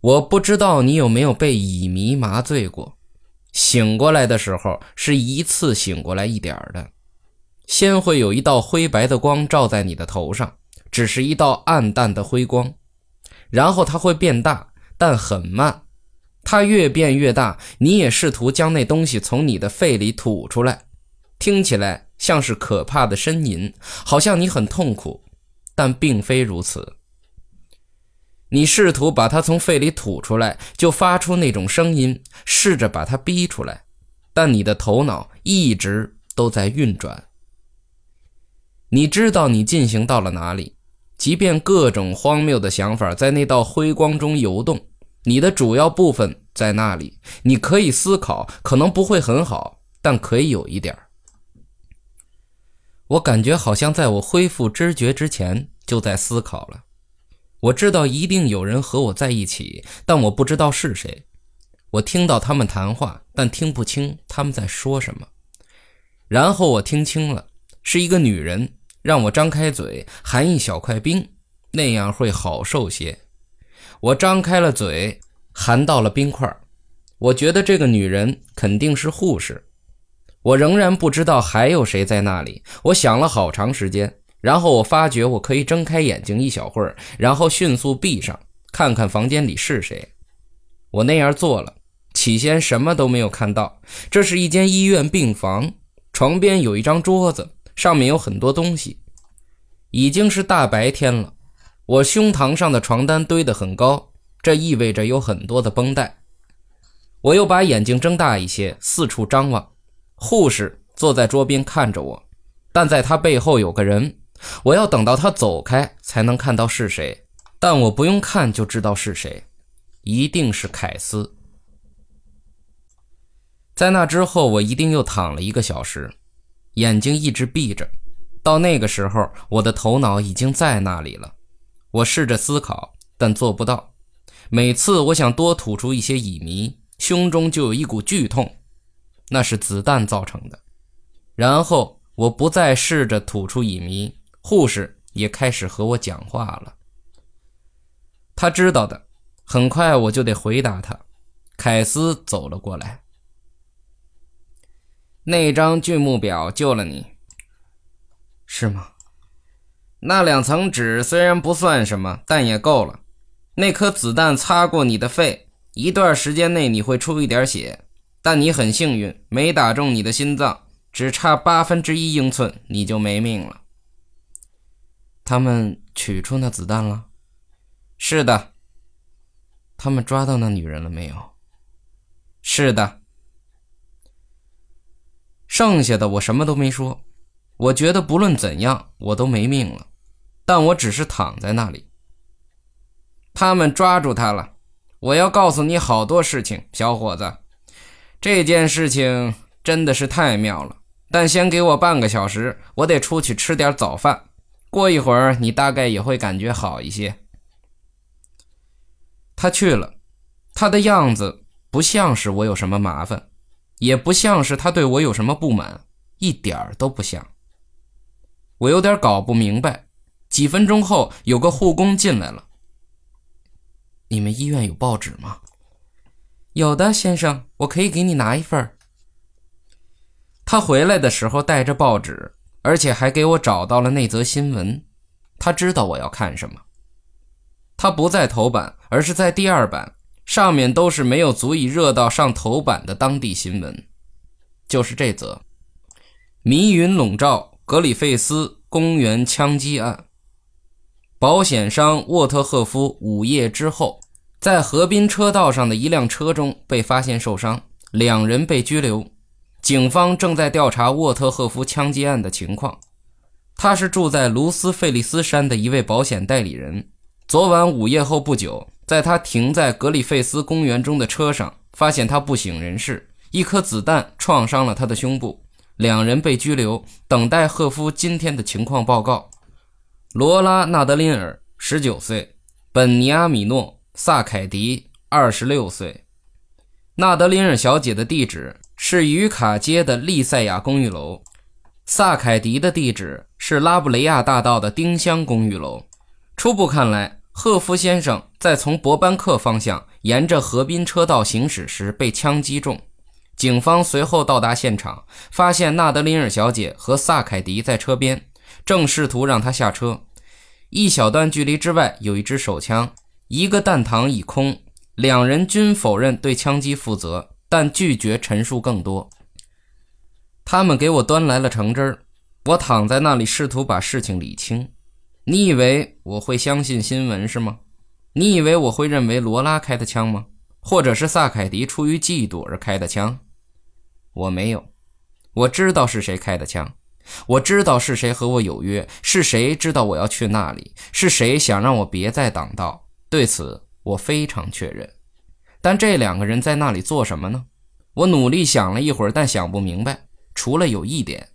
我不知道你有没有被乙醚麻醉过，醒过来的时候是一次醒过来一点的，先会有一道灰白的光照在你的头上，只是一道暗淡的灰光，然后它会变大，但很慢，它越变越大，你也试图将那东西从你的肺里吐出来，听起来像是可怕的呻吟，好像你很痛苦，但并非如此。你试图把它从肺里吐出来，就发出那种声音，试着把它逼出来，但你的头脑一直都在运转。你知道你进行到了哪里，即便各种荒谬的想法在那道辉光中游动，你的主要部分在那里。你可以思考，可能不会很好，但可以有一点我感觉好像在我恢复知觉之前就在思考了。我知道一定有人和我在一起，但我不知道是谁。我听到他们谈话，但听不清他们在说什么。然后我听清了，是一个女人让我张开嘴含一小块冰，那样会好受些。我张开了嘴，含到了冰块。我觉得这个女人肯定是护士。我仍然不知道还有谁在那里。我想了好长时间。然后我发觉我可以睁开眼睛一小会儿，然后迅速闭上，看看房间里是谁。我那样做了，起先什么都没有看到。这是一间医院病房，床边有一张桌子，上面有很多东西。已经是大白天了，我胸膛上的床单堆得很高，这意味着有很多的绷带。我又把眼睛睁大一些，四处张望。护士坐在桌边看着我，但在他背后有个人。我要等到他走开才能看到是谁，但我不用看就知道是谁，一定是凯斯。在那之后，我一定又躺了一个小时，眼睛一直闭着。到那个时候，我的头脑已经在那里了。我试着思考，但做不到。每次我想多吐出一些乙醚，胸中就有一股剧痛，那是子弹造成的。然后我不再试着吐出乙醚。护士也开始和我讲话了。他知道的，很快我就得回答他。凯斯走了过来。那张剧目表救了你，是吗？那两层纸虽然不算什么，但也够了。那颗子弹擦过你的肺，一段时间内你会出一点血，但你很幸运，没打中你的心脏，只差八分之一英寸，你就没命了。他们取出那子弹了，是的。他们抓到那女人了没有？是的。剩下的我什么都没说。我觉得不论怎样，我都没命了。但我只是躺在那里。他们抓住他了。我要告诉你好多事情，小伙子。这件事情真的是太妙了。但先给我半个小时，我得出去吃点早饭。过一会儿，你大概也会感觉好一些。他去了，他的样子不像是我有什么麻烦，也不像是他对我有什么不满，一点儿都不像。我有点搞不明白。几分钟后，有个护工进来了。你们医院有报纸吗？有的，先生，我可以给你拿一份。他回来的时候带着报纸。而且还给我找到了那则新闻，他知道我要看什么。他不在头版，而是在第二版，上面都是没有足以热到上头版的当地新闻，就是这则：迷云笼罩格里费斯公园枪击案，保险商沃特赫夫午夜之后在河滨车道上的一辆车中被发现受伤，两人被拘留。警方正在调查沃特赫夫枪击案的情况。他是住在卢斯费利斯山的一位保险代理人。昨晚午夜后不久，在他停在格里费斯公园中的车上，发现他不省人事，一颗子弹创伤了他的胸部。两人被拘留，等待赫夫今天的情况报告。罗拉·纳德林尔，十九岁；本尼阿米诺·萨凯迪，二十六岁。纳德林尔小姐的地址。是于卡街的利塞亚公寓楼，萨凯迪的地址是拉布雷亚大道的丁香公寓楼。初步看来，赫夫先生在从博班克方向沿着河滨车道行驶时被枪击中。警方随后到达现场，发现纳德林尔小姐和萨凯迪在车边，正试图让她下车。一小段距离之外有一支手枪，一个弹膛已空。两人均否认对枪击负责，但拒绝陈述更多。他们给我端来了橙汁儿，我躺在那里试图把事情理清。你以为我会相信新闻是吗？你以为我会认为罗拉开的枪吗？或者是萨凯迪出于嫉妒而开的枪？我没有，我知道是谁开的枪，我知道是谁和我有约，是谁知道我要去那里，是谁想让我别再挡道。对此我非常确认。但这两个人在那里做什么呢？我努力想了一会儿，但想不明白。除了有一点，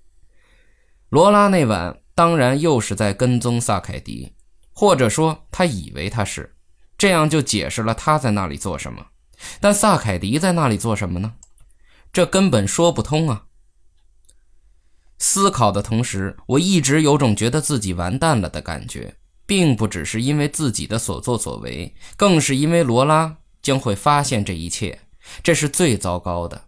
罗拉那晚当然又是在跟踪萨凯迪，或者说他以为他是，这样就解释了他在那里做什么。但萨凯迪在那里做什么呢？这根本说不通啊！思考的同时，我一直有种觉得自己完蛋了的感觉，并不只是因为自己的所作所为，更是因为罗拉将会发现这一切，这是最糟糕的。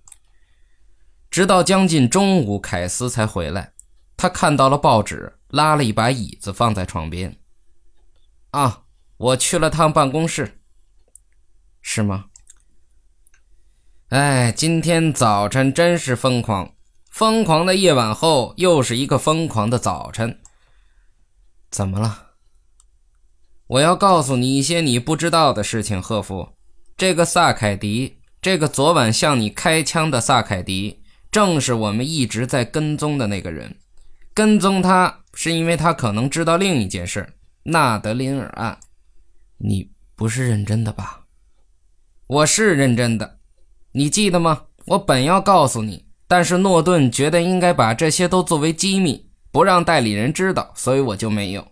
直到将近中午，凯斯才回来。他看到了报纸，拉了一把椅子放在床边。啊，我去了趟办公室，是吗？哎，今天早晨真是疯狂！疯狂的夜晚后，又是一个疯狂的早晨。怎么了？我要告诉你一些你不知道的事情，赫夫。这个萨凯迪，这个昨晚向你开枪的萨凯迪，正是我们一直在跟踪的那个人。跟踪他是因为他可能知道另一件事——纳德林尔案。你不是认真的吧？我是认真的。你记得吗？我本要告诉你，但是诺顿觉得应该把这些都作为机密，不让代理人知道，所以我就没有。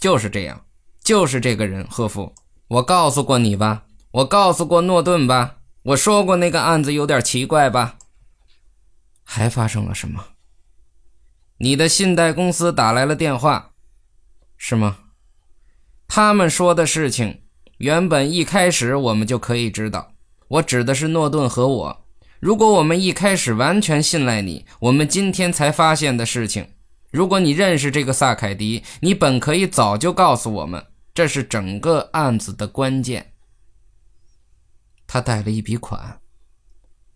就是这样，就是这个人，赫夫。我告诉过你吧，我告诉过诺顿吧，我说过那个案子有点奇怪吧。还发生了什么？你的信贷公司打来了电话，是吗？他们说的事情，原本一开始我们就可以知道。我指的是诺顿和我。如果我们一开始完全信赖你，我们今天才发现的事情，如果你认识这个萨凯迪，你本可以早就告诉我们，这是整个案子的关键。他贷了一笔款，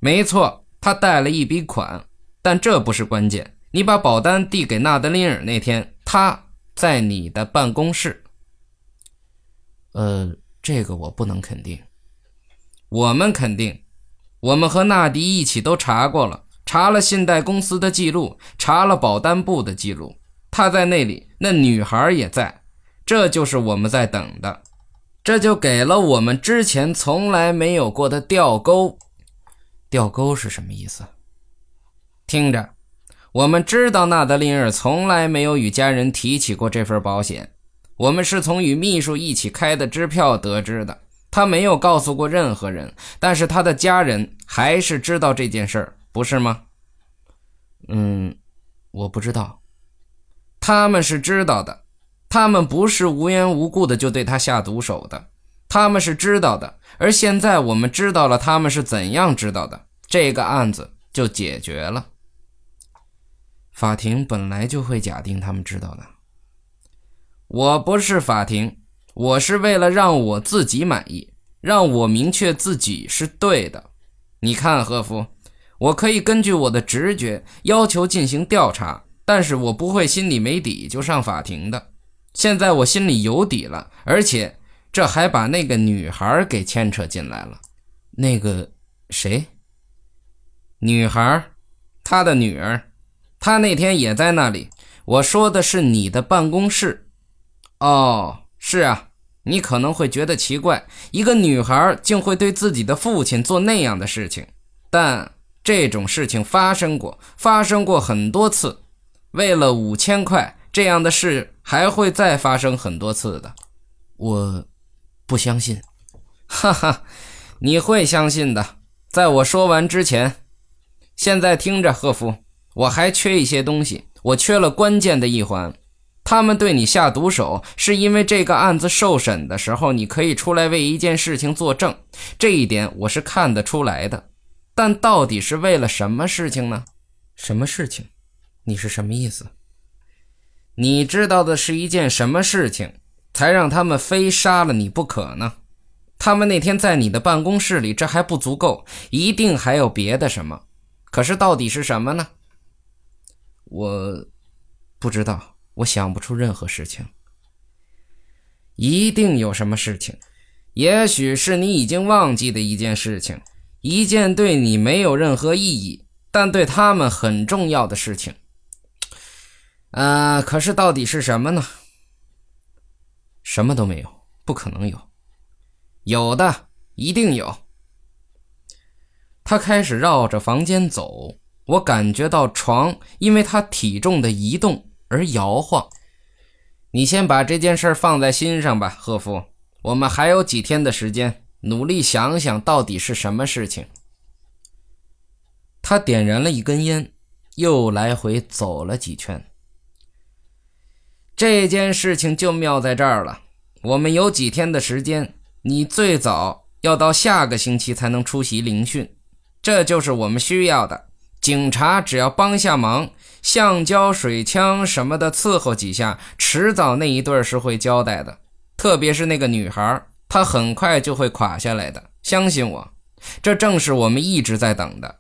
没错，他贷了一笔款，但这不是关键。你把保单递给纳德林尔那天，他在你的办公室。呃，这个我不能肯定。我们肯定，我们和纳迪一起都查过了，查了信贷公司的记录，查了保单部的记录，他在那里，那女孩也在，这就是我们在等的，这就给了我们之前从来没有过的吊钩。吊钩是什么意思？听着，我们知道纳德林尔从来没有与家人提起过这份保险，我们是从与秘书一起开的支票得知的。他没有告诉过任何人，但是他的家人还是知道这件事儿，不是吗？嗯，我不知道。他们是知道的，他们不是无缘无故的就对他下毒手的，他们是知道的。而现在我们知道了他们是怎样知道的，这个案子就解决了。法庭本来就会假定他们知道的。我不是法庭。我是为了让我自己满意，让我明确自己是对的。你看，赫夫，我可以根据我的直觉要求进行调查，但是我不会心里没底就上法庭的。现在我心里有底了，而且这还把那个女孩给牵扯进来了。那个谁？女孩，她的女儿，她那天也在那里。我说的是你的办公室。哦。是啊，你可能会觉得奇怪，一个女孩竟会对自己的父亲做那样的事情，但这种事情发生过，发生过很多次。为了五千块，这样的事还会再发生很多次的。我不相信，哈哈，你会相信的。在我说完之前，现在听着，赫夫，我还缺一些东西，我缺了关键的一环。他们对你下毒手，是因为这个案子受审的时候，你可以出来为一件事情作证，这一点我是看得出来的。但到底是为了什么事情呢？什么事情？你是什么意思？你知道的是一件什么事情，才让他们非杀了你不可呢？他们那天在你的办公室里，这还不足够，一定还有别的什么。可是到底是什么呢？我不知道，我想不出任何事情。一定有什么事情，也许是你已经忘记的一件事情，一件对你没有任何意义，但对他们很重要的事情。呃，可是到底是什么呢？什么都没有，不可能有。有的，一定有。他开始绕着房间走，我感觉到床因为他体重的移动而摇晃。你先把这件事放在心上吧，赫夫。我们还有几天的时间，努力想想到底是什么事情。他点燃了一根烟，又来回走了几圈。这件事情就妙在这儿了。我们有几天的时间，你最早要到下个星期才能出席聆讯，这就是我们需要的。警察只要帮下忙，橡胶水枪什么的伺候几下，迟早那一对是会交代的。特别是那个女孩，她很快就会垮下来的，相信我。这正是我们一直在等的。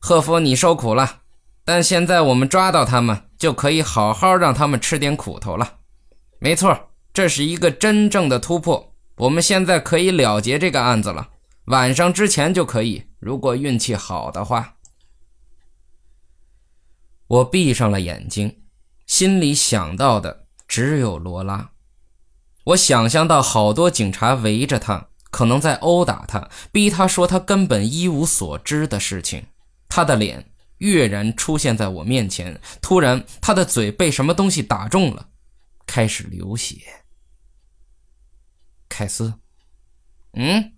赫夫，你受苦了。但现在我们抓到他们，就可以好好让他们吃点苦头了。没错，这是一个真正的突破。我们现在可以了结这个案子了，晚上之前就可以，如果运气好的话。我闭上了眼睛，心里想到的只有罗拉。我想象到好多警察围着他，可能在殴打他，逼他说他根本一无所知的事情。他的脸。跃然出现在我面前，突然，他的嘴被什么东西打中了，开始流血。凯斯，嗯，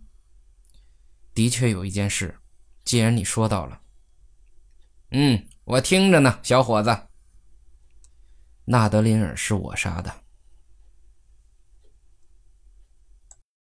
的确有一件事，既然你说到了，嗯，我听着呢，小伙子。纳德林尔是我杀的。